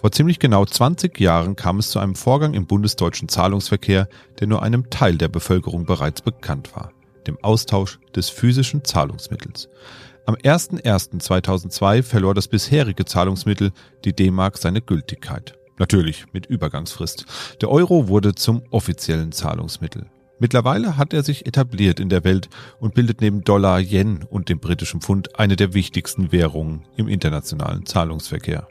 Vor ziemlich genau 20 Jahren kam es zu einem Vorgang im bundesdeutschen Zahlungsverkehr, der nur einem Teil der Bevölkerung bereits bekannt war, dem Austausch des physischen Zahlungsmittels. Am 01.01.2002 verlor das bisherige Zahlungsmittel, die D-Mark, seine Gültigkeit. Natürlich mit Übergangsfrist. Der Euro wurde zum offiziellen Zahlungsmittel. Mittlerweile hat er sich etabliert in der Welt und bildet neben Dollar, Yen und dem britischen Pfund eine der wichtigsten Währungen im internationalen Zahlungsverkehr.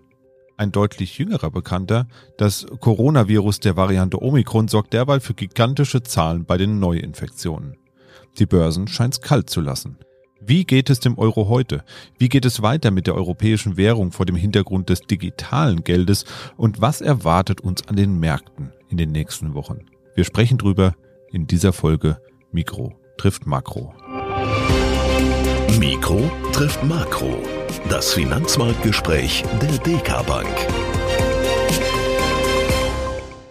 Ein deutlich jüngerer Bekannter, das Coronavirus der Variante Omikron sorgt derweil für gigantische Zahlen bei den Neuinfektionen. Die Börsen scheint's kalt zu lassen. Wie geht es dem Euro heute? Wie geht es weiter mit der europäischen Währung vor dem Hintergrund des digitalen Geldes? Und was erwartet uns an den Märkten in den nächsten Wochen? Wir sprechen drüber in dieser Folge Mikro trifft Makro. Mikro trifft Makro. Das Finanzmarktgespräch der DK Bank.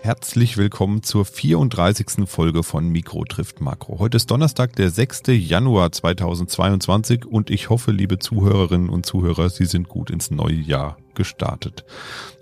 Herzlich willkommen zur 34. Folge von Mikro trifft Makro. Heute ist Donnerstag, der 6. Januar 2022 und ich hoffe, liebe Zuhörerinnen und Zuhörer, Sie sind gut ins neue Jahr gestartet.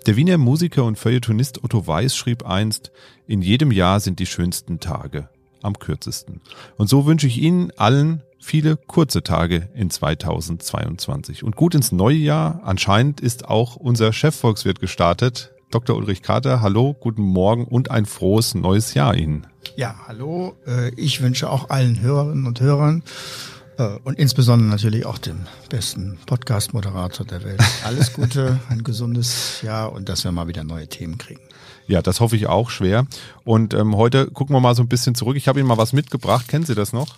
Der Wiener Musiker und Feuilletonist Otto Weiß schrieb einst, in jedem Jahr sind die schönsten Tage am kürzesten. Und so wünsche ich Ihnen allen viele kurze Tage in 2022 und gut ins neue Jahr. Anscheinend ist auch unser Chefvolkswirt gestartet. Dr. Ulrich Kater, hallo, guten Morgen und ein frohes neues Jahr Ihnen. Ja, hallo. Äh, ich wünsche auch allen Hörerinnen und Hörern äh, und insbesondere natürlich auch dem besten Podcast-Moderator der Welt alles Gute, ein gesundes Jahr und dass wir mal wieder neue Themen kriegen. Ja, das hoffe ich auch schwer. Und ähm, heute gucken wir mal so ein bisschen zurück. Ich habe Ihnen mal was mitgebracht. Kennen Sie das noch?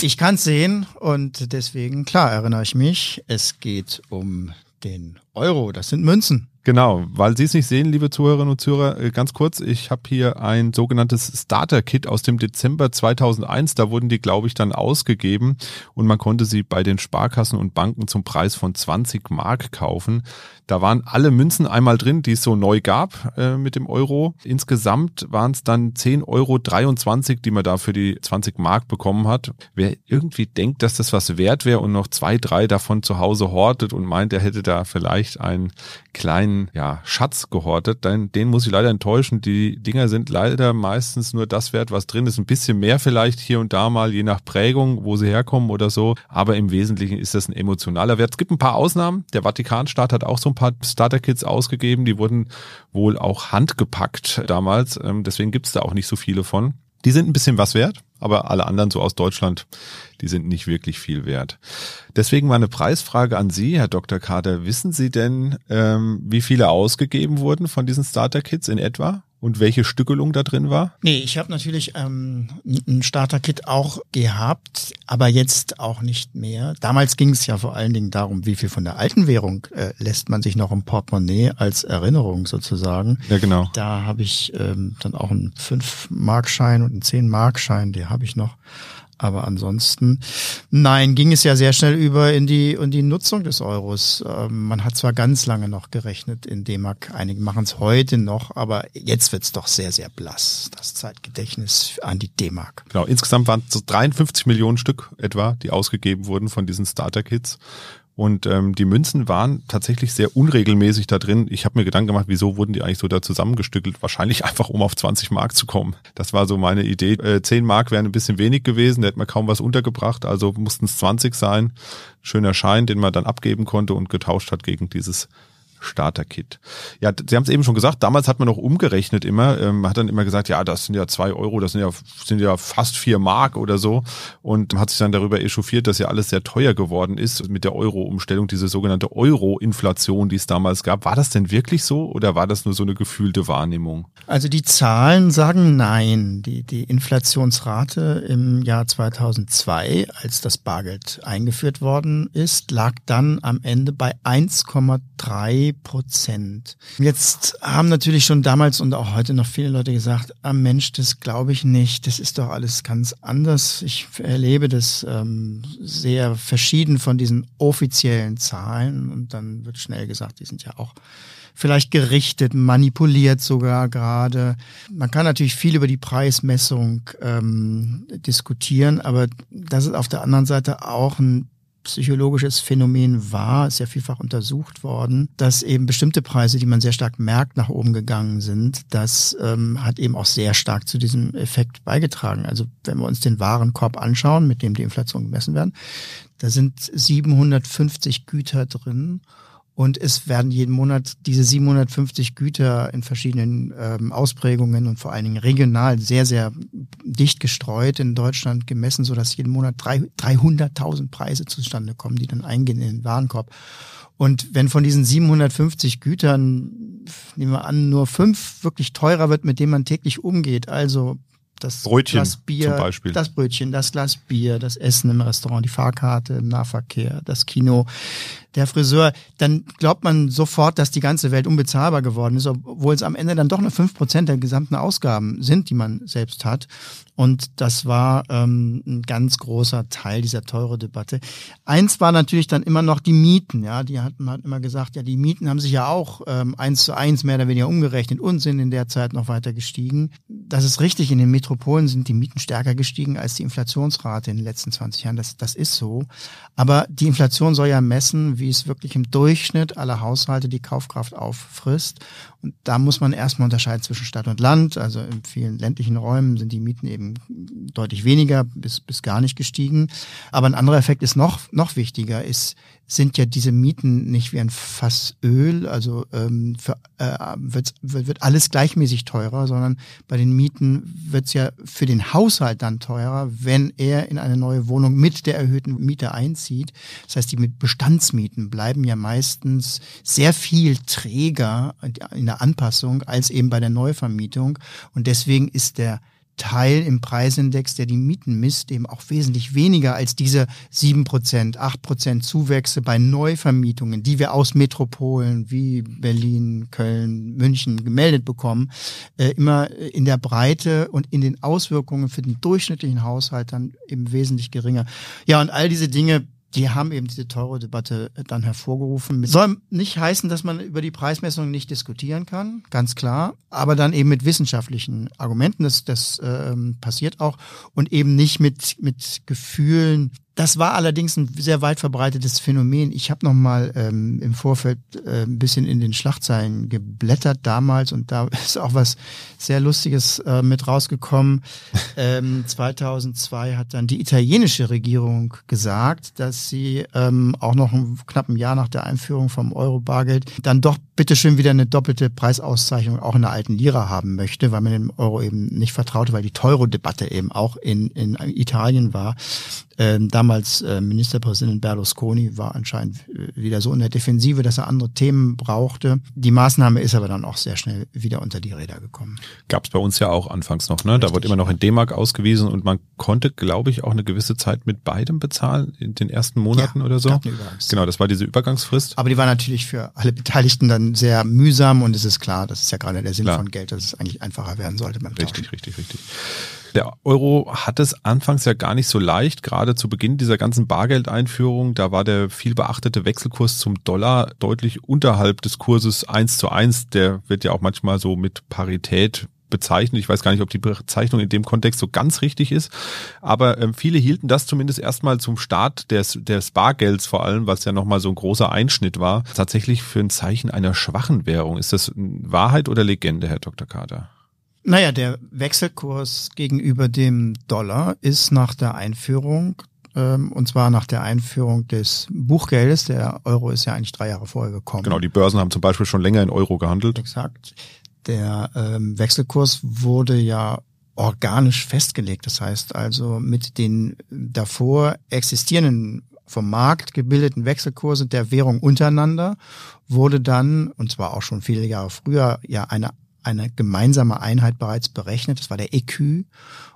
Ich kann es sehen und deswegen, klar, erinnere ich mich, es geht um den Euro. Das sind Münzen. Genau, weil Sie es nicht sehen, liebe Zuhörerinnen und Zuhörer, äh, ganz kurz, ich habe hier ein sogenanntes Starter-Kit aus dem Dezember 2001, da wurden die, glaube ich, dann ausgegeben und man konnte sie bei den Sparkassen und Banken zum Preis von 20 Mark kaufen. Da waren alle Münzen einmal drin, die es so neu gab äh, mit dem Euro. Insgesamt waren es dann 10,23 Euro, die man da für die 20 Mark bekommen hat. Wer irgendwie denkt, dass das was wert wäre und noch zwei, drei davon zu Hause hortet und meint, er hätte da vielleicht einen kleinen ja, Schatz gehortet, dann den muss ich leider enttäuschen. Die Dinger sind leider meistens nur das wert, was drin ist. Ein bisschen mehr vielleicht hier und da mal, je nach Prägung, wo sie herkommen oder so. Aber im Wesentlichen ist das ein emotionaler Wert. Es gibt ein paar Ausnahmen. Der Vatikanstaat hat auch so ein paar Starter-Kits ausgegeben. Die wurden wohl auch handgepackt damals. Ähm, deswegen gibt es da auch nicht so viele von. Die sind ein bisschen was wert, aber alle anderen so aus Deutschland, die sind nicht wirklich viel wert. Deswegen meine Preisfrage an Sie, Herr Dr. Kader. Wissen Sie denn, ähm, wie viele ausgegeben wurden von diesen Starter-Kits in etwa? Und welche Stückelung da drin war? Nee, ich habe natürlich ähm, ein Starter-Kit auch gehabt, aber jetzt auch nicht mehr. Damals ging es ja vor allen Dingen darum, wie viel von der alten Währung äh, lässt man sich noch im Portemonnaie als Erinnerung sozusagen. Ja, genau. Da habe ich ähm, dann auch einen 5-Markschein und einen 10-Markschein, die habe ich noch. Aber ansonsten, nein, ging es ja sehr schnell über in die, in die Nutzung des Euros. Ähm, man hat zwar ganz lange noch gerechnet in D-Mark, einige machen es heute noch, aber jetzt wird es doch sehr, sehr blass, das Zeitgedächtnis an die D-Mark. Genau, insgesamt waren es so 53 Millionen Stück etwa, die ausgegeben wurden von diesen Starter-Kits. Und ähm, die Münzen waren tatsächlich sehr unregelmäßig da drin. Ich habe mir Gedanken gemacht, wieso wurden die eigentlich so da zusammengestückelt? Wahrscheinlich einfach, um auf 20 Mark zu kommen. Das war so meine Idee. Äh, 10 Mark wären ein bisschen wenig gewesen, da hätte man kaum was untergebracht, also mussten es 20 sein. Schöner Schein, den man dann abgeben konnte und getauscht hat gegen dieses Starter-Kit. Ja, Sie haben es eben schon gesagt, damals hat man noch umgerechnet immer, ähm, hat dann immer gesagt, ja, das sind ja zwei Euro, das sind ja, sind ja fast vier Mark oder so und hat sich dann darüber echauffiert, dass ja alles sehr teuer geworden ist mit der Euro-Umstellung, diese sogenannte Euro-Inflation, die es damals gab. War das denn wirklich so oder war das nur so eine gefühlte Wahrnehmung? Also die Zahlen sagen nein. Die, die Inflationsrate im Jahr 2002, als das Bargeld eingeführt worden ist, lag dann am Ende bei 1,3 Prozent. Jetzt haben natürlich schon damals und auch heute noch viele Leute gesagt, ah Mensch, das glaube ich nicht, das ist doch alles ganz anders. Ich erlebe das ähm, sehr verschieden von diesen offiziellen Zahlen und dann wird schnell gesagt, die sind ja auch vielleicht gerichtet, manipuliert sogar gerade. Man kann natürlich viel über die Preismessung ähm, diskutieren, aber das ist auf der anderen Seite auch ein psychologisches Phänomen war, ist ja vielfach untersucht worden, dass eben bestimmte Preise, die man sehr stark merkt, nach oben gegangen sind. Das ähm, hat eben auch sehr stark zu diesem Effekt beigetragen. Also wenn wir uns den Warenkorb anschauen, mit dem die Inflation gemessen werden, da sind 750 Güter drin und es werden jeden Monat diese 750 Güter in verschiedenen ähm, Ausprägungen und vor allen Dingen regional sehr, sehr dicht gestreut in Deutschland gemessen, so dass jeden Monat 300.000 Preise zustande kommen, die dann eingehen in den Warenkorb. Und wenn von diesen 750 Gütern, nehmen wir an, nur fünf wirklich teurer wird, mit denen man täglich umgeht, also das Brötchen Glas Bier, zum Beispiel. das Brötchen, das Glas Bier, das Essen im Restaurant, die Fahrkarte im Nahverkehr, das Kino, der Friseur, dann glaubt man sofort, dass die ganze Welt unbezahlbar geworden ist, obwohl es am Ende dann doch nur fünf Prozent der gesamten Ausgaben sind, die man selbst hat. Und das war ähm, ein ganz großer Teil dieser teure Debatte. Eins war natürlich dann immer noch die Mieten. Ja, die hat man hat immer gesagt, ja, die Mieten haben sich ja auch ähm, eins zu eins mehr oder weniger umgerechnet und sind in der Zeit noch weiter gestiegen. Das ist richtig. In den Metropolen sind die Mieten stärker gestiegen als die Inflationsrate in den letzten 20 Jahren. Das, das ist so. Aber die Inflation soll ja messen, wie es wirklich im Durchschnitt aller Haushalte die Kaufkraft auffrisst. Und da muss man erstmal unterscheiden zwischen Stadt und Land. Also in vielen ländlichen Räumen sind die Mieten eben deutlich weniger bis, bis gar nicht gestiegen. Aber ein anderer Effekt ist noch, noch wichtiger, ist, sind ja diese Mieten nicht wie ein Fass Öl, also ähm, für, äh, wird, wird alles gleichmäßig teurer, sondern bei den Mieten wird es ja für den Haushalt dann teurer, wenn er in eine neue Wohnung mit der erhöhten Miete einzieht. Das heißt, die mit Bestandsmieten bleiben ja meistens sehr viel träger in der Anpassung als eben bei der Neuvermietung. Und deswegen ist der Teil im Preisindex, der die Mieten misst, eben auch wesentlich weniger als diese sieben Prozent, acht Prozent Zuwächse bei Neuvermietungen, die wir aus Metropolen wie Berlin, Köln, München gemeldet bekommen, äh, immer in der Breite und in den Auswirkungen für den durchschnittlichen Haushalt dann eben wesentlich geringer. Ja, und all diese Dinge die haben eben diese teure Debatte dann hervorgerufen. Soll nicht heißen, dass man über die Preismessung nicht diskutieren kann, ganz klar, aber dann eben mit wissenschaftlichen Argumenten. Das, das ähm, passiert auch und eben nicht mit, mit Gefühlen das war allerdings ein sehr weit verbreitetes Phänomen. Ich habe noch mal ähm, im Vorfeld äh, ein bisschen in den Schlagzeilen geblättert damals und da ist auch was sehr Lustiges äh, mit rausgekommen. Ähm, 2002 hat dann die italienische Regierung gesagt, dass sie ähm, auch noch ein knappen Jahr nach der Einführung vom Euro-Bargeld dann doch bitteschön wieder eine doppelte Preisauszeichnung auch in der alten Lira haben möchte, weil man dem Euro eben nicht vertraute, weil die Teuro-Debatte eben auch in, in Italien war. Ähm, damals äh, Ministerpräsident Berlusconi war anscheinend äh, wieder so in der Defensive, dass er andere Themen brauchte. Die Maßnahme ist aber dann auch sehr schnell wieder unter die Räder gekommen. Gab es bei uns ja auch anfangs noch, ne? Richtig. Da wird immer noch in D-Mark ausgewiesen und man konnte, glaube ich, auch eine gewisse Zeit mit beidem bezahlen in den ersten Monaten ja, oder so. Gab eine genau, das war diese Übergangsfrist. Aber die war natürlich für alle Beteiligten dann sehr mühsam und es ist klar, das ist ja gerade der Sinn klar. von Geld, dass es eigentlich einfacher werden sollte beim Richtig, Tauschen. richtig, richtig. Der Euro hat es anfangs ja gar nicht so leicht, gerade zu Beginn dieser ganzen Bargeldeinführung. Da war der viel beachtete Wechselkurs zum Dollar deutlich unterhalb des Kurses eins zu eins. Der wird ja auch manchmal so mit Parität bezeichnet. Ich weiß gar nicht, ob die Bezeichnung in dem Kontext so ganz richtig ist, aber ähm, viele hielten das zumindest erstmal zum Start des, des Bargelds vor allem, was ja nochmal so ein großer Einschnitt war, tatsächlich für ein Zeichen einer schwachen Währung. Ist das Wahrheit oder Legende, Herr Dr. Kader? Naja, der Wechselkurs gegenüber dem Dollar ist nach der Einführung ähm, und zwar nach der Einführung des Buchgeldes. Der Euro ist ja eigentlich drei Jahre vorher gekommen. Genau, die Börsen haben zum Beispiel schon länger in Euro gehandelt. Exakt. Der ähm, Wechselkurs wurde ja organisch festgelegt. Das heißt also mit den davor existierenden vom Markt gebildeten Wechselkurse der Währung untereinander wurde dann, und zwar auch schon viele Jahre früher, ja eine eine gemeinsame Einheit bereits berechnet. Das war der EQ.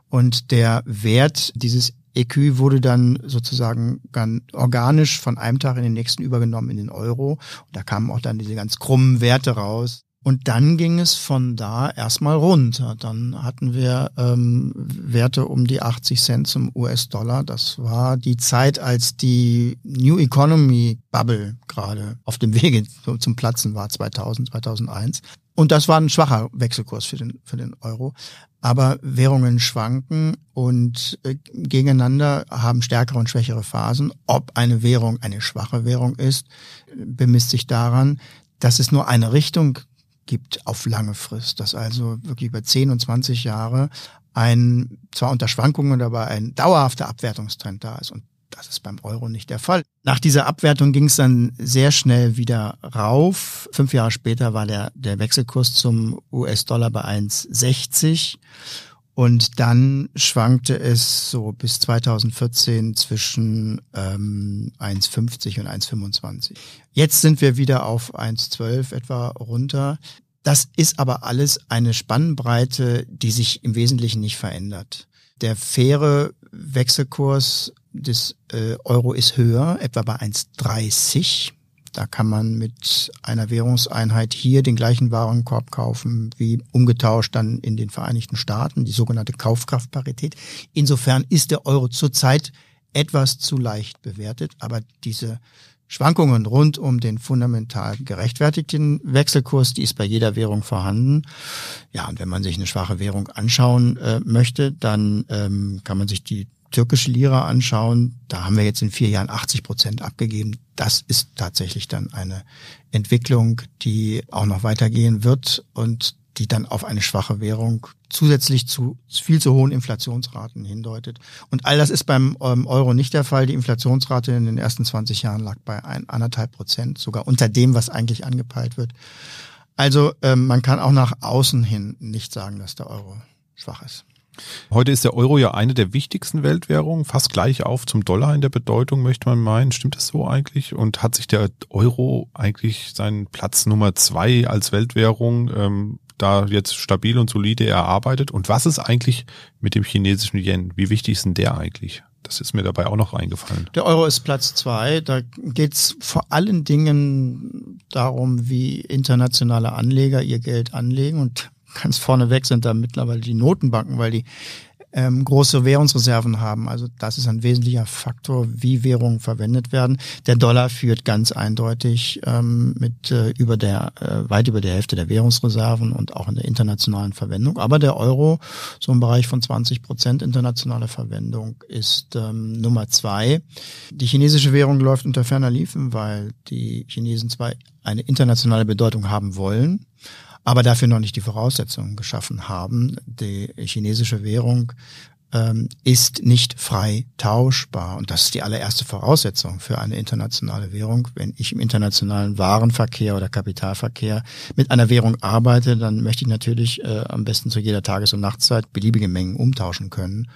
Und der Wert dieses EQ wurde dann sozusagen ganz organisch von einem Tag in den nächsten übergenommen in den Euro. Und da kamen auch dann diese ganz krummen Werte raus. Und dann ging es von da erstmal runter. Dann hatten wir ähm, Werte um die 80 Cent zum US-Dollar. Das war die Zeit, als die New Economy Bubble gerade auf dem Wege zum Platzen war, 2000, 2001. Und das war ein schwacher Wechselkurs für den, für den Euro. aber Währungen schwanken und äh, gegeneinander haben stärkere und schwächere Phasen. Ob eine Währung eine schwache Währung ist, bemisst sich daran, dass es nur eine Richtung gibt auf lange Frist, dass also wirklich über 10 und 20 Jahre ein, zwar unter Schwankungen, aber ein dauerhafter Abwertungstrend da ist. Und das ist beim Euro nicht der Fall. Nach dieser Abwertung ging es dann sehr schnell wieder rauf. Fünf Jahre später war der, der Wechselkurs zum US-Dollar bei 1,60. Und dann schwankte es so bis 2014 zwischen ähm, 1,50 und 1,25. Jetzt sind wir wieder auf 1,12 etwa runter. Das ist aber alles eine Spannbreite, die sich im Wesentlichen nicht verändert. Der faire Wechselkurs des äh, Euro ist höher, etwa bei 1,30. Da kann man mit einer Währungseinheit hier den gleichen Warenkorb kaufen wie umgetauscht dann in den Vereinigten Staaten, die sogenannte Kaufkraftparität. Insofern ist der Euro zurzeit etwas zu leicht bewertet, aber diese Schwankungen rund um den fundamental gerechtfertigten Wechselkurs, die ist bei jeder Währung vorhanden. Ja, und wenn man sich eine schwache Währung anschauen äh, möchte, dann ähm, kann man sich die türkische Lira anschauen, da haben wir jetzt in vier Jahren 80 Prozent abgegeben. Das ist tatsächlich dann eine Entwicklung, die auch noch weitergehen wird und die dann auf eine schwache Währung zusätzlich zu viel zu hohen Inflationsraten hindeutet. Und all das ist beim ähm, Euro nicht der Fall. Die Inflationsrate in den ersten 20 Jahren lag bei anderthalb Prozent, sogar unter dem, was eigentlich angepeilt wird. Also ähm, man kann auch nach außen hin nicht sagen, dass der Euro schwach ist. Heute ist der Euro ja eine der wichtigsten Weltwährungen, fast gleich auf zum Dollar in der Bedeutung, möchte man meinen. Stimmt das so eigentlich? Und hat sich der Euro eigentlich seinen Platz Nummer zwei als Weltwährung ähm, da jetzt stabil und solide erarbeitet? Und was ist eigentlich mit dem chinesischen Yen? Wie wichtig ist denn der eigentlich? Das ist mir dabei auch noch eingefallen. Der Euro ist Platz zwei. Da geht es vor allen Dingen darum, wie internationale Anleger ihr Geld anlegen. Und ganz vorneweg sind da mittlerweile die Notenbanken, weil die ähm, große Währungsreserven haben. Also das ist ein wesentlicher Faktor, wie Währungen verwendet werden. Der Dollar führt ganz eindeutig ähm, mit äh, über der äh, weit über der Hälfte der Währungsreserven und auch in der internationalen Verwendung. Aber der Euro, so im Bereich von 20 Prozent internationale Verwendung, ist ähm, Nummer zwei. Die chinesische Währung läuft unter ferner Liefen, weil die Chinesen zwar eine internationale Bedeutung haben wollen, aber dafür noch nicht die Voraussetzungen geschaffen haben. Die chinesische Währung ähm, ist nicht frei tauschbar. Und das ist die allererste Voraussetzung für eine internationale Währung. Wenn ich im internationalen Warenverkehr oder Kapitalverkehr mit einer Währung arbeite, dann möchte ich natürlich äh, am besten zu jeder Tages- und Nachtzeit beliebige Mengen umtauschen können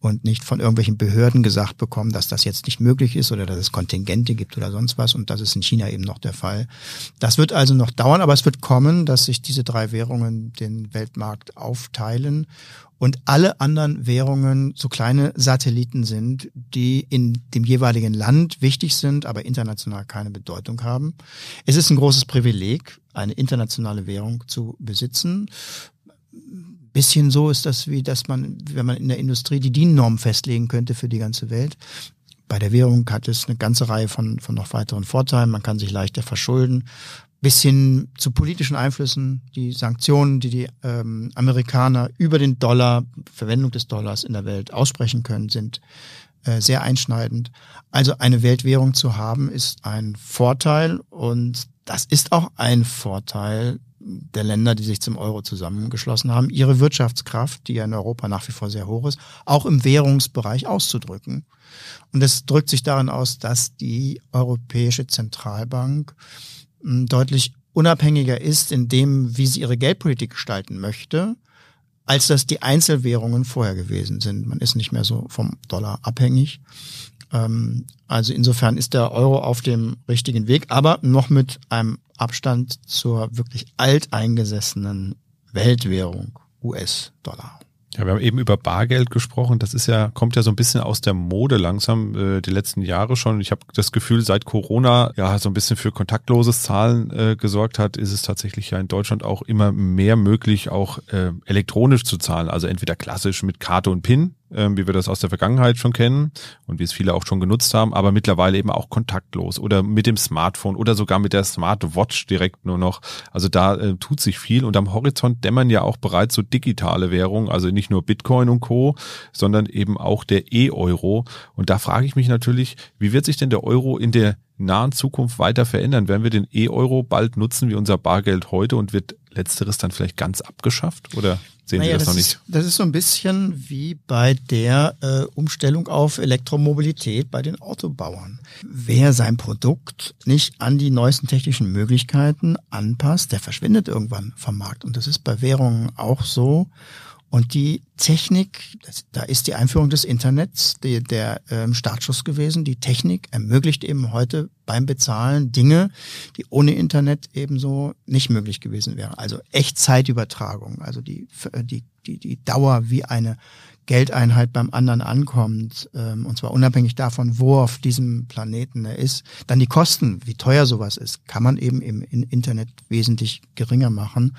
und nicht von irgendwelchen Behörden gesagt bekommen, dass das jetzt nicht möglich ist oder dass es Kontingente gibt oder sonst was. Und das ist in China eben noch der Fall. Das wird also noch dauern, aber es wird kommen, dass sich diese drei Währungen den Weltmarkt aufteilen und alle anderen Währungen so kleine Satelliten sind, die in dem jeweiligen Land wichtig sind, aber international keine Bedeutung haben. Es ist ein großes Privileg, eine internationale Währung zu besitzen bisschen so ist das, wie dass man, wenn man in der Industrie die DIN-Norm festlegen könnte für die ganze Welt. Bei der Währung hat es eine ganze Reihe von, von noch weiteren Vorteilen. Man kann sich leichter verschulden. Bis hin zu politischen Einflüssen, die Sanktionen, die die ähm, Amerikaner über den Dollar, Verwendung des Dollars in der Welt aussprechen können, sind äh, sehr einschneidend. Also eine Weltwährung zu haben, ist ein Vorteil und das ist auch ein Vorteil der Länder, die sich zum Euro zusammengeschlossen haben, ihre Wirtschaftskraft, die ja in Europa nach wie vor sehr hoch ist, auch im Währungsbereich auszudrücken. Und das drückt sich darin aus, dass die Europäische Zentralbank deutlich unabhängiger ist in dem, wie sie ihre Geldpolitik gestalten möchte, als das die Einzelwährungen vorher gewesen sind. Man ist nicht mehr so vom Dollar abhängig. Ähm, also insofern ist der Euro auf dem richtigen Weg, aber noch mit einem Abstand zur wirklich alteingesessenen Weltwährung US-Dollar. Ja, wir haben eben über Bargeld gesprochen. Das ist ja, kommt ja so ein bisschen aus der Mode langsam, äh, die letzten Jahre schon. Ich habe das Gefühl, seit Corona ja so ein bisschen für kontaktloses Zahlen äh, gesorgt hat, ist es tatsächlich ja in Deutschland auch immer mehr möglich, auch äh, elektronisch zu zahlen. Also entweder klassisch mit Karte und PIN wie wir das aus der Vergangenheit schon kennen und wie es viele auch schon genutzt haben, aber mittlerweile eben auch kontaktlos oder mit dem Smartphone oder sogar mit der Smartwatch direkt nur noch. Also da äh, tut sich viel und am Horizont dämmern ja auch bereits so digitale Währungen, also nicht nur Bitcoin und Co., sondern eben auch der E-Euro. Und da frage ich mich natürlich, wie wird sich denn der Euro in der nahen Zukunft weiter verändern? Werden wir den E-Euro bald nutzen wie unser Bargeld heute und wird letzteres dann vielleicht ganz abgeschafft oder sehen naja, Sie das, das noch nicht? Ist, das ist so ein bisschen wie bei der äh, Umstellung auf Elektromobilität bei den Autobauern. Wer sein Produkt nicht an die neuesten technischen Möglichkeiten anpasst, der verschwindet irgendwann vom Markt. Und das ist bei Währungen auch so. Und die Technik, da ist die Einführung des Internets die, der ähm, Startschuss gewesen. Die Technik ermöglicht eben heute beim Bezahlen Dinge, die ohne Internet ebenso nicht möglich gewesen wären. Also Echtzeitübertragung, also die, die, die, die Dauer, wie eine Geldeinheit beim anderen ankommt, ähm, und zwar unabhängig davon, wo auf diesem Planeten er ist, dann die Kosten, wie teuer sowas ist, kann man eben im Internet wesentlich geringer machen.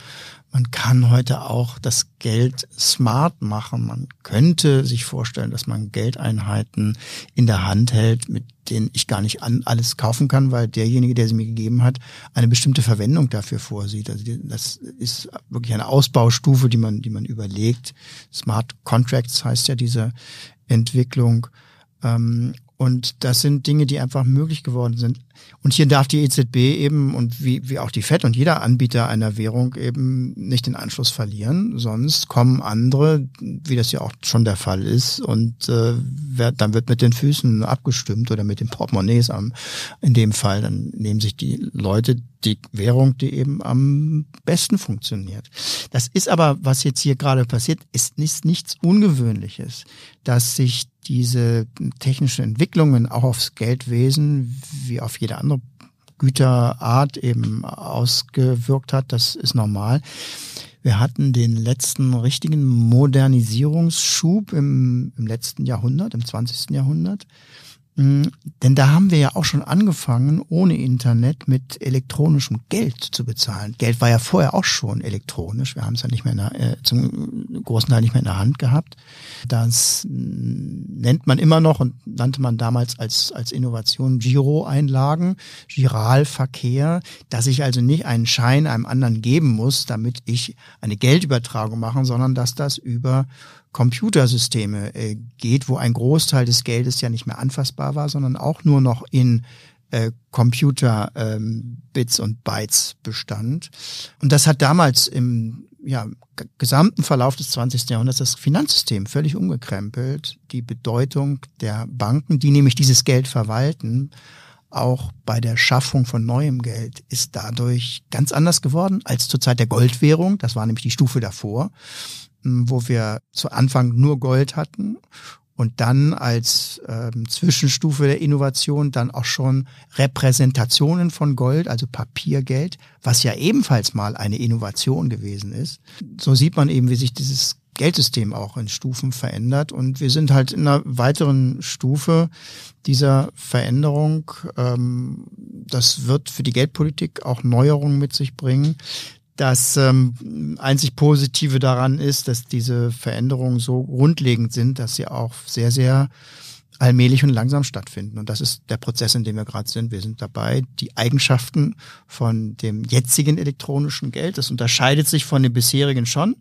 Man kann heute auch das Geld smart machen. Man könnte sich vorstellen, dass man Geldeinheiten in der Hand hält, mit denen ich gar nicht an alles kaufen kann, weil derjenige, der sie mir gegeben hat, eine bestimmte Verwendung dafür vorsieht. Also das ist wirklich eine Ausbaustufe, die man, die man überlegt. Smart Contracts heißt ja diese Entwicklung. Ähm, und das sind Dinge, die einfach möglich geworden sind. Und hier darf die EZB eben und wie, wie auch die FED und jeder Anbieter einer Währung eben nicht den Anschluss verlieren. Sonst kommen andere, wie das ja auch schon der Fall ist, und äh, wird, dann wird mit den Füßen abgestimmt oder mit den Portemonnaies am, in dem Fall. Dann nehmen sich die Leute die Währung, die eben am besten funktioniert. Das ist aber, was jetzt hier gerade passiert, ist nicht, nichts Ungewöhnliches, dass sich diese technischen Entwicklungen auch aufs Geldwesen wie auf jede andere Güterart eben ausgewirkt hat. Das ist normal. Wir hatten den letzten richtigen Modernisierungsschub im, im letzten Jahrhundert, im 20. Jahrhundert. Mm, denn da haben wir ja auch schon angefangen, ohne Internet mit elektronischem Geld zu bezahlen. Geld war ja vorher auch schon elektronisch. Wir haben es ja nicht mehr der, äh, zum großen Teil nicht mehr in der Hand gehabt. Das mm, nennt man immer noch und nannte man damals als, als Innovation Giro-Einlagen, Giralverkehr, dass ich also nicht einen Schein einem anderen geben muss, damit ich eine Geldübertragung mache, sondern dass das über Computersysteme äh, geht, wo ein Großteil des Geldes ja nicht mehr anfassbar war, sondern auch nur noch in äh, Computer ähm, und Bytes bestand. Und das hat damals im ja, gesamten Verlauf des 20. Jahrhunderts das Finanzsystem völlig umgekrempelt. Die Bedeutung der Banken, die nämlich dieses Geld verwalten, auch bei der Schaffung von neuem Geld ist dadurch ganz anders geworden als zur Zeit der Goldwährung. Das war nämlich die Stufe davor wo wir zu Anfang nur Gold hatten und dann als ähm, Zwischenstufe der Innovation dann auch schon Repräsentationen von Gold, also Papiergeld, was ja ebenfalls mal eine Innovation gewesen ist. So sieht man eben, wie sich dieses Geldsystem auch in Stufen verändert. Und wir sind halt in einer weiteren Stufe dieser Veränderung. Ähm, das wird für die Geldpolitik auch Neuerungen mit sich bringen. Das ähm, einzig Positive daran ist, dass diese Veränderungen so grundlegend sind, dass sie auch sehr, sehr allmählich und langsam stattfinden. Und das ist der Prozess, in dem wir gerade sind. Wir sind dabei, die Eigenschaften von dem jetzigen elektronischen Geld, das unterscheidet sich von dem bisherigen schon.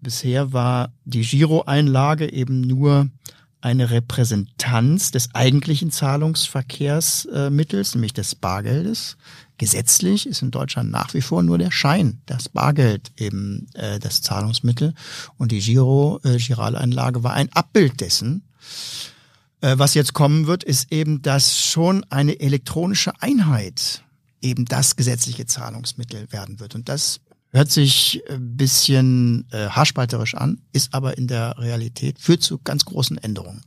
Bisher war die Giroeinlage eben nur eine Repräsentanz des eigentlichen Zahlungsverkehrsmittels, nämlich des Bargeldes. Gesetzlich ist in Deutschland nach wie vor nur der Schein, das Bargeld eben äh, das Zahlungsmittel und die Giro, äh, Giraleinlage war ein Abbild dessen. Äh, was jetzt kommen wird, ist eben, dass schon eine elektronische Einheit eben das gesetzliche Zahlungsmittel werden wird. Und das hört sich ein bisschen äh, haarspalterisch an, ist aber in der Realität, führt zu ganz großen Änderungen.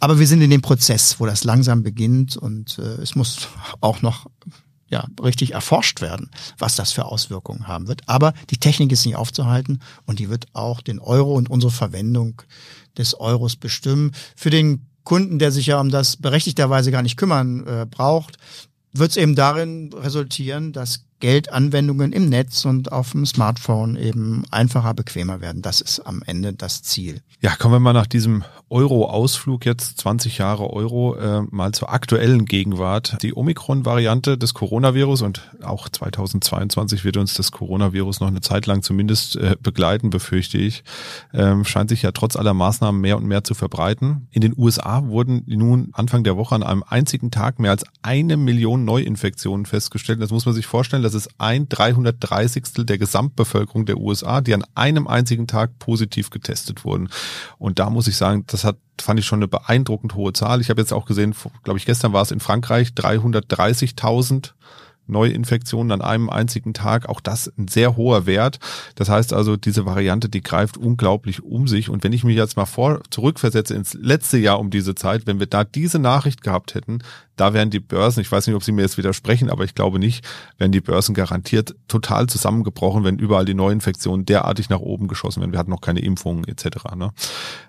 Aber wir sind in dem Prozess, wo das langsam beginnt und äh, es muss auch noch ja, richtig erforscht werden, was das für Auswirkungen haben wird. Aber die Technik ist nicht aufzuhalten und die wird auch den Euro und unsere Verwendung des Euros bestimmen. Für den Kunden, der sich ja um das berechtigterweise gar nicht kümmern äh, braucht, wird es eben darin resultieren, dass Geldanwendungen im Netz und auf dem Smartphone eben einfacher, bequemer werden. Das ist am Ende das Ziel. Ja, kommen wir mal nach diesem Euro-Ausflug jetzt 20 Jahre Euro äh, mal zur aktuellen Gegenwart. Die Omikron-Variante des Coronavirus und auch 2022 wird uns das Coronavirus noch eine Zeit lang zumindest äh, begleiten, befürchte ich, ähm, scheint sich ja trotz aller Maßnahmen mehr und mehr zu verbreiten. In den USA wurden nun Anfang der Woche an einem einzigen Tag mehr als eine Million Neuinfektionen festgestellt. Das muss man sich vorstellen, das ist ein 330. der Gesamtbevölkerung der USA, die an einem einzigen Tag positiv getestet wurden. Und da muss ich sagen, das hat fand ich schon eine beeindruckend hohe Zahl. Ich habe jetzt auch gesehen, glaube ich, gestern war es in Frankreich 330.000 Neuinfektionen an einem einzigen Tag. Auch das ein sehr hoher Wert. Das heißt also, diese Variante, die greift unglaublich um sich. Und wenn ich mich jetzt mal vor zurückversetze ins letzte Jahr um diese Zeit, wenn wir da diese Nachricht gehabt hätten, da wären die Börsen, ich weiß nicht, ob Sie mir jetzt widersprechen, aber ich glaube nicht, wären die Börsen garantiert total zusammengebrochen, wenn überall die Neuinfektionen derartig nach oben geschossen werden. Wir hatten noch keine Impfungen etc. Ne?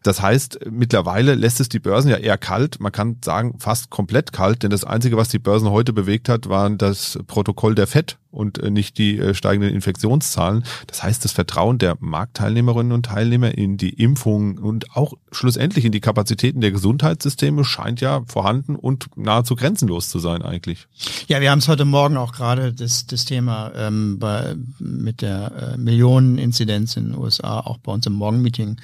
Das heißt, mittlerweile lässt es die Börsen ja eher kalt. Man kann sagen, fast komplett kalt, denn das Einzige, was die Börsen heute bewegt hat, waren das Protokoll der FED und äh, nicht die äh, steigenden Infektionszahlen. Das heißt, das Vertrauen der Marktteilnehmerinnen und Teilnehmer in die Impfungen und auch schlussendlich in die Kapazitäten der Gesundheitssysteme scheint ja vorhanden und nahezu grenzenlos zu sein eigentlich. Ja, wir haben es heute Morgen auch gerade das, das Thema ähm, bei, mit der äh, Millioneninzidenz in den USA auch bei uns im Morgenmeeting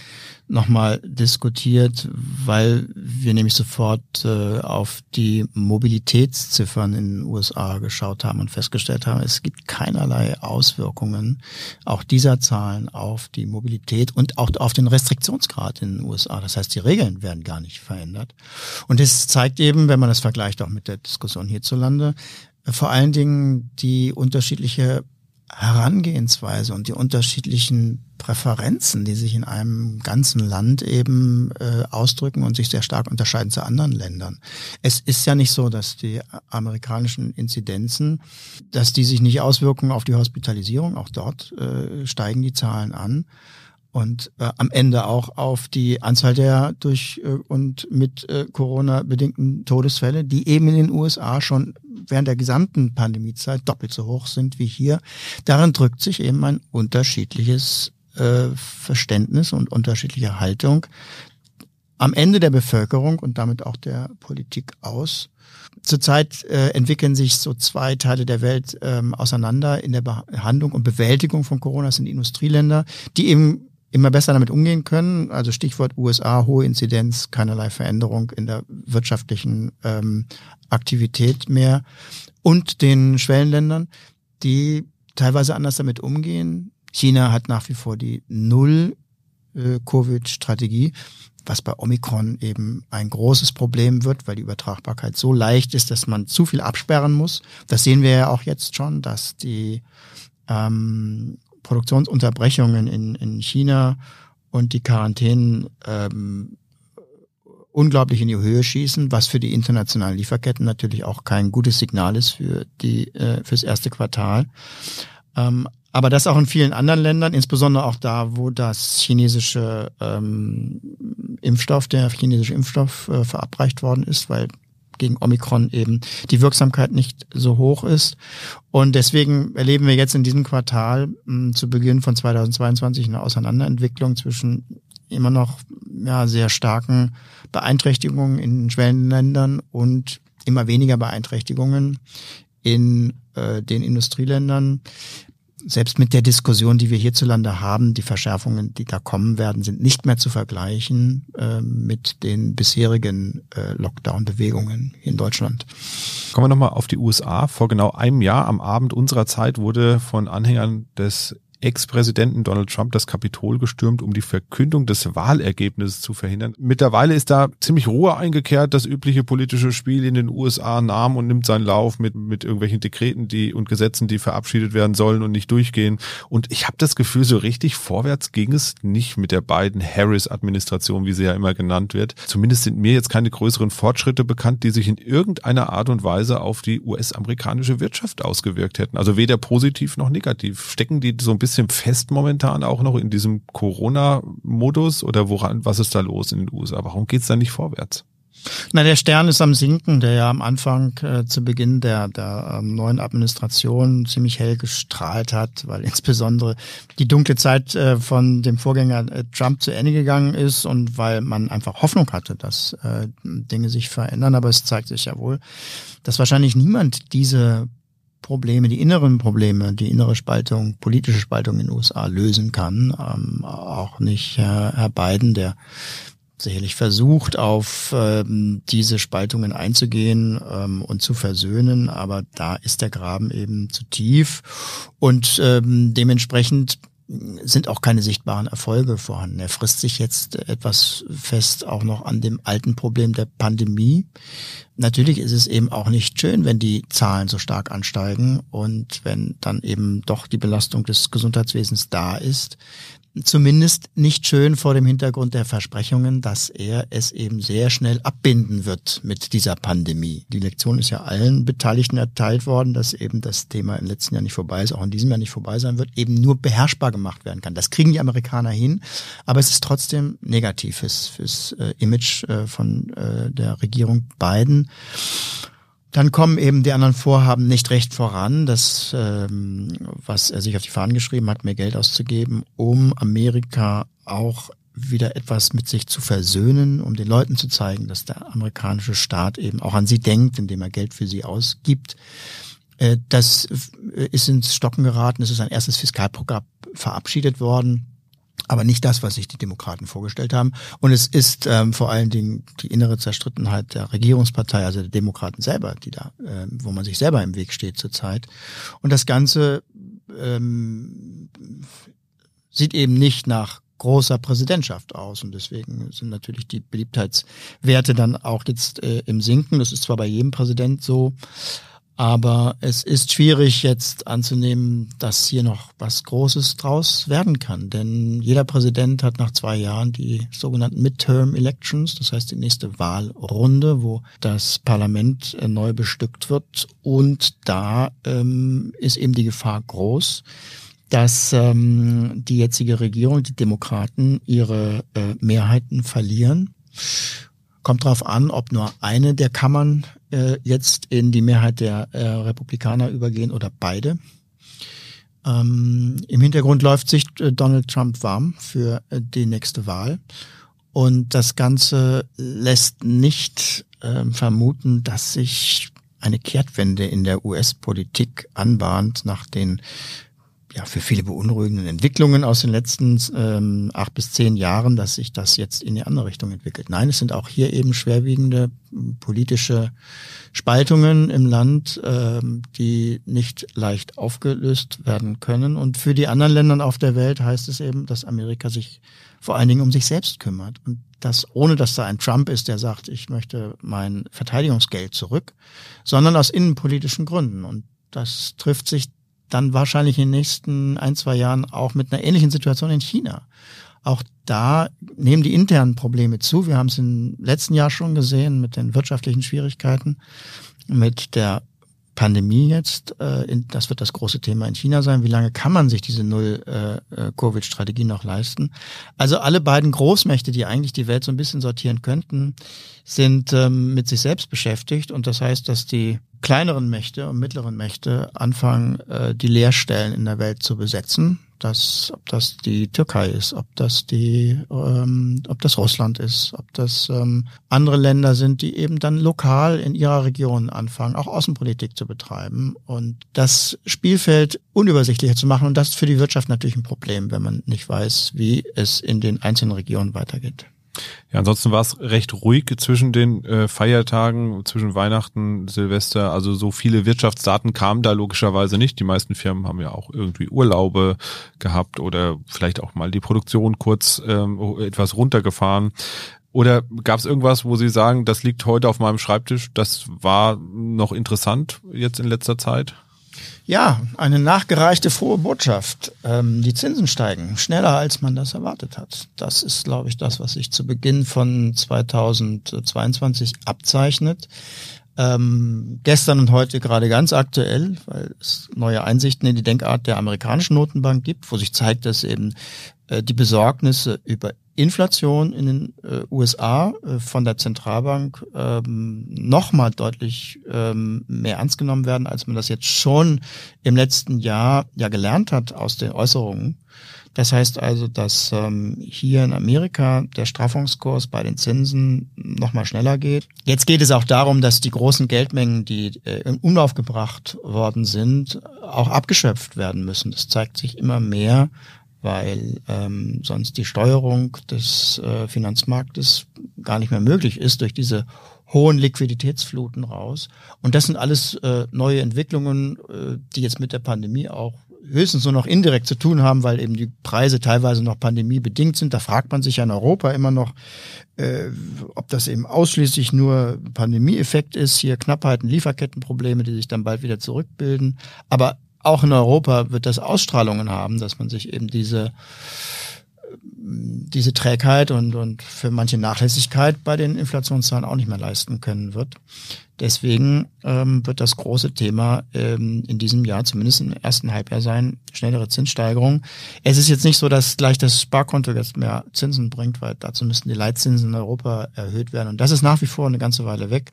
nochmal diskutiert, weil wir nämlich sofort äh, auf die Mobilitätsziffern in den USA geschaut haben und festgestellt haben, es gibt keinerlei Auswirkungen auch dieser Zahlen auf die Mobilität und auch auf den Restriktionsgrad in den USA. Das heißt, die Regeln werden gar nicht verändert. Und es zeigt eben, wenn man das vergleicht auch mit der Diskussion hierzulande, vor allen Dingen die unterschiedliche Herangehensweise und die unterschiedlichen Präferenzen, die sich in einem ganzen Land eben äh, ausdrücken und sich sehr stark unterscheiden zu anderen Ländern. Es ist ja nicht so, dass die amerikanischen Inzidenzen, dass die sich nicht auswirken auf die Hospitalisierung. Auch dort äh, steigen die Zahlen an und äh, am Ende auch auf die Anzahl der durch äh, und mit äh, Corona bedingten Todesfälle, die eben in den USA schon während der gesamten Pandemiezeit doppelt so hoch sind wie hier. Darin drückt sich eben ein unterschiedliches äh, Verständnis und unterschiedliche Haltung am Ende der Bevölkerung und damit auch der Politik aus. Zurzeit äh, entwickeln sich so zwei Teile der Welt ähm, auseinander in der Behandlung und Bewältigung von Corona. Das sind Industrieländer, die eben immer besser damit umgehen können. Also Stichwort USA, hohe Inzidenz, keinerlei Veränderung in der wirtschaftlichen ähm, Aktivität mehr. Und den Schwellenländern, die teilweise anders damit umgehen. China hat nach wie vor die Null-Covid-Strategie, was bei Omikron eben ein großes Problem wird, weil die Übertragbarkeit so leicht ist, dass man zu viel absperren muss. Das sehen wir ja auch jetzt schon, dass die ähm, Produktionsunterbrechungen in, in China und die Quarantänen ähm, unglaublich in die Höhe schießen, was für die internationalen Lieferketten natürlich auch kein gutes Signal ist für die äh, fürs erste Quartal. Ähm, aber das auch in vielen anderen Ländern, insbesondere auch da, wo das chinesische ähm, Impfstoff, der chinesische Impfstoff äh, verabreicht worden ist, weil gegen Omikron eben die Wirksamkeit nicht so hoch ist. Und deswegen erleben wir jetzt in diesem Quartal mh, hm, zu Beginn von 2022 eine Auseinanderentwicklung zwischen immer noch ja, sehr starken Beeinträchtigungen in Schwellenländern und immer weniger Beeinträchtigungen in äh, den Industrieländern selbst mit der Diskussion, die wir hierzulande haben, die Verschärfungen, die da kommen werden, sind nicht mehr zu vergleichen äh, mit den bisherigen äh, Lockdown-Bewegungen in Deutschland. Kommen wir nochmal auf die USA. Vor genau einem Jahr am Abend unserer Zeit wurde von Anhängern des Ex-Präsidenten Donald Trump das Kapitol gestürmt, um die Verkündung des Wahlergebnisses zu verhindern. Mittlerweile ist da ziemlich Ruhe eingekehrt. Das übliche politische Spiel in den USA nahm und nimmt seinen Lauf mit, mit irgendwelchen Dekreten die, und Gesetzen, die verabschiedet werden sollen und nicht durchgehen. Und ich habe das Gefühl, so richtig vorwärts ging es nicht mit der beiden Harris-Administration, wie sie ja immer genannt wird. Zumindest sind mir jetzt keine größeren Fortschritte bekannt, die sich in irgendeiner Art und Weise auf die US-amerikanische Wirtschaft ausgewirkt hätten. Also weder positiv noch negativ. Stecken die so ein bisschen bisschen fest momentan auch noch in diesem Corona-Modus oder woran, was ist da los in den USA? Warum geht's da nicht vorwärts? Na, der Stern ist am Sinken, der ja am Anfang äh, zu Beginn der, der ähm, neuen Administration ziemlich hell gestrahlt hat, weil insbesondere die dunkle Zeit äh, von dem Vorgänger äh, Trump zu Ende gegangen ist und weil man einfach Hoffnung hatte, dass äh, Dinge sich verändern. Aber es zeigt sich ja wohl, dass wahrscheinlich niemand diese Probleme, die inneren Probleme, die innere Spaltung, politische Spaltung in den USA lösen kann. Ähm, auch nicht äh, Herr Biden, der sicherlich versucht, auf ähm, diese Spaltungen einzugehen ähm, und zu versöhnen, aber da ist der Graben eben zu tief und ähm, dementsprechend sind auch keine sichtbaren Erfolge vorhanden. Er frisst sich jetzt etwas fest auch noch an dem alten Problem der Pandemie. Natürlich ist es eben auch nicht schön, wenn die Zahlen so stark ansteigen und wenn dann eben doch die Belastung des Gesundheitswesens da ist zumindest nicht schön vor dem Hintergrund der Versprechungen, dass er es eben sehr schnell abbinden wird mit dieser Pandemie. Die Lektion ist ja allen Beteiligten erteilt worden, dass eben das Thema im letzten Jahr nicht vorbei ist, auch in diesem Jahr nicht vorbei sein wird, eben nur beherrschbar gemacht werden kann. Das kriegen die Amerikaner hin, aber es ist trotzdem negativ fürs, fürs äh, Image äh, von äh, der Regierung Biden. Dann kommen eben die anderen Vorhaben nicht recht voran. Das, ähm, was er sich auf die Fahnen geschrieben hat, mehr Geld auszugeben, um Amerika auch wieder etwas mit sich zu versöhnen, um den Leuten zu zeigen, dass der amerikanische Staat eben auch an sie denkt, indem er Geld für sie ausgibt. Äh, das ist ins Stocken geraten. Es ist ein erstes Fiskalprogramm verabschiedet worden aber nicht das, was sich die Demokraten vorgestellt haben. Und es ist ähm, vor allen Dingen die innere Zerstrittenheit der Regierungspartei, also der Demokraten selber, die da, äh, wo man sich selber im Weg steht zurzeit. Und das Ganze ähm, sieht eben nicht nach großer Präsidentschaft aus und deswegen sind natürlich die Beliebtheitswerte dann auch jetzt äh, im Sinken. Das ist zwar bei jedem Präsident so, aber es ist schwierig jetzt anzunehmen, dass hier noch was Großes draus werden kann. Denn jeder Präsident hat nach zwei Jahren die sogenannten Midterm Elections, das heißt die nächste Wahlrunde, wo das Parlament äh, neu bestückt wird. Und da ähm, ist eben die Gefahr groß, dass ähm, die jetzige Regierung, die Demokraten, ihre äh, Mehrheiten verlieren. Kommt darauf an, ob nur eine der Kammern äh, jetzt in die Mehrheit der äh, Republikaner übergehen oder beide. Ähm, Im Hintergrund läuft sich äh, Donald Trump warm für äh, die nächste Wahl. Und das Ganze lässt nicht äh, vermuten, dass sich eine Kehrtwende in der US-Politik anbahnt nach den ja, für viele beunruhigenden Entwicklungen aus den letzten ähm, acht bis zehn Jahren, dass sich das jetzt in die andere Richtung entwickelt. Nein, es sind auch hier eben schwerwiegende politische Spaltungen im Land, ähm, die nicht leicht aufgelöst werden können. Und für die anderen Länder auf der Welt heißt es eben, dass Amerika sich vor allen Dingen um sich selbst kümmert. Und das ohne, dass da ein Trump ist, der sagt, ich möchte mein Verteidigungsgeld zurück, sondern aus innenpolitischen Gründen. Und das trifft sich dann wahrscheinlich in den nächsten ein, zwei Jahren auch mit einer ähnlichen Situation in China. Auch da nehmen die internen Probleme zu. Wir haben es im letzten Jahr schon gesehen mit den wirtschaftlichen Schwierigkeiten, mit der Pandemie jetzt, äh, das wird das große Thema in China sein. Wie lange kann man sich diese Null-Covid-Strategie noch leisten? Also alle beiden Großmächte, die eigentlich die Welt so ein bisschen sortieren könnten, sind ähm, mit sich selbst beschäftigt. Und das heißt, dass die kleineren Mächte und mittleren Mächte anfangen, äh, die Leerstellen in der Welt zu besetzen das, ob das die Türkei ist, ob das die, ähm, ob das Russland ist, ob das ähm, andere Länder sind, die eben dann lokal in ihrer Region anfangen, auch Außenpolitik zu betreiben und das Spielfeld unübersichtlicher zu machen. Und das ist für die Wirtschaft natürlich ein Problem, wenn man nicht weiß, wie es in den einzelnen Regionen weitergeht. Ja, ansonsten war es recht ruhig zwischen den äh, Feiertagen, zwischen Weihnachten, Silvester. Also so viele Wirtschaftsdaten kamen da logischerweise nicht. Die meisten Firmen haben ja auch irgendwie Urlaube gehabt oder vielleicht auch mal die Produktion kurz ähm, etwas runtergefahren. Oder gab es irgendwas, wo Sie sagen, das liegt heute auf meinem Schreibtisch, das war noch interessant jetzt in letzter Zeit? Ja, eine nachgereichte frohe Botschaft. Ähm, die Zinsen steigen schneller, als man das erwartet hat. Das ist, glaube ich, das, was sich zu Beginn von 2022 abzeichnet. Ähm, gestern und heute gerade ganz aktuell, weil es neue Einsichten in die Denkart der amerikanischen Notenbank gibt, wo sich zeigt, dass eben die Besorgnisse über Inflation in den äh, USA äh, von der Zentralbank ähm, nochmal deutlich ähm, mehr ernst genommen werden, als man das jetzt schon im letzten Jahr ja gelernt hat aus den Äußerungen. Das heißt also, dass ähm, hier in Amerika der Straffungskurs bei den Zinsen nochmal schneller geht. Jetzt geht es auch darum, dass die großen Geldmengen, die äh, in Umlauf gebracht worden sind, auch abgeschöpft werden müssen. Das zeigt sich immer mehr, weil ähm, sonst die Steuerung des äh, Finanzmarktes gar nicht mehr möglich ist durch diese hohen Liquiditätsfluten raus. Und das sind alles äh, neue Entwicklungen, äh, die jetzt mit der Pandemie auch höchstens nur noch indirekt zu tun haben, weil eben die Preise teilweise noch pandemiebedingt sind. Da fragt man sich ja in Europa immer noch, äh, ob das eben ausschließlich nur Pandemieeffekt ist, hier Knappheiten, Lieferkettenprobleme, die sich dann bald wieder zurückbilden. Aber auch in Europa wird das Ausstrahlungen haben, dass man sich eben diese diese Trägheit und, und für manche Nachlässigkeit bei den Inflationszahlen auch nicht mehr leisten können wird. Deswegen ähm, wird das große Thema ähm, in diesem Jahr, zumindest im ersten Halbjahr sein, schnellere Zinssteigerung. Es ist jetzt nicht so, dass gleich das Sparkonto jetzt mehr Zinsen bringt, weil dazu müssten die Leitzinsen in Europa erhöht werden. Und das ist nach wie vor eine ganze Weile weg.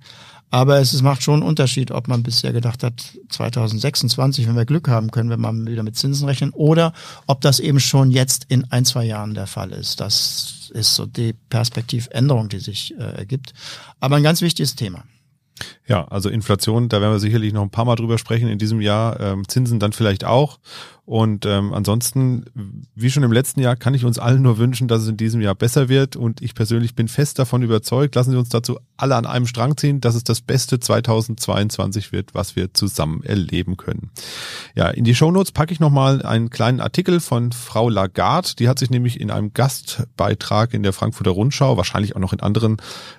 Aber es macht schon einen Unterschied, ob man bisher gedacht hat, 2026, wenn wir Glück haben, können wir mal wieder mit Zinsen rechnen, oder ob das eben schon jetzt in ein, zwei Jahren der Fall ist. Das ist so die Perspektivänderung, die sich äh, ergibt. Aber ein ganz wichtiges Thema. Ja, also Inflation, da werden wir sicherlich noch ein paar Mal drüber sprechen in diesem Jahr. Ähm, Zinsen dann vielleicht auch. Und ähm, ansonsten, wie schon im letzten Jahr, kann ich uns allen nur wünschen, dass es in diesem Jahr besser wird. Und ich persönlich bin fest davon überzeugt, lassen Sie uns dazu alle an einem Strang ziehen, dass es das beste 2022 wird, was wir zusammen erleben können. Ja, in die Shownotes packe ich nochmal einen kleinen Artikel von Frau Lagarde. Die hat sich nämlich in einem Gastbeitrag in der Frankfurter Rundschau, wahrscheinlich auch noch in anderen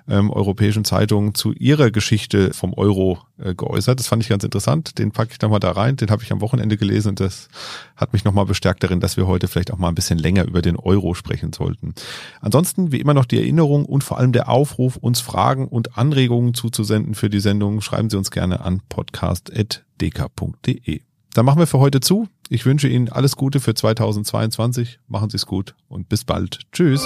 ähm, europäischen Zeitungen, zu ihrer Geschichte vom Euro äh, geäußert. Das fand ich ganz interessant. Den packe ich da mal da rein. Den habe ich am Wochenende gelesen und das hat mich nochmal bestärkt darin, dass wir heute vielleicht auch mal ein bisschen länger über den Euro sprechen sollten. Ansonsten wie immer noch die Erinnerung und vor allem der Aufruf, uns Fragen und Anregungen zuzusenden für die Sendung. Schreiben Sie uns gerne an podcast.dk.de. Dann machen wir für heute zu. Ich wünsche Ihnen alles Gute für 2022. Machen Sie es gut und bis bald. Tschüss.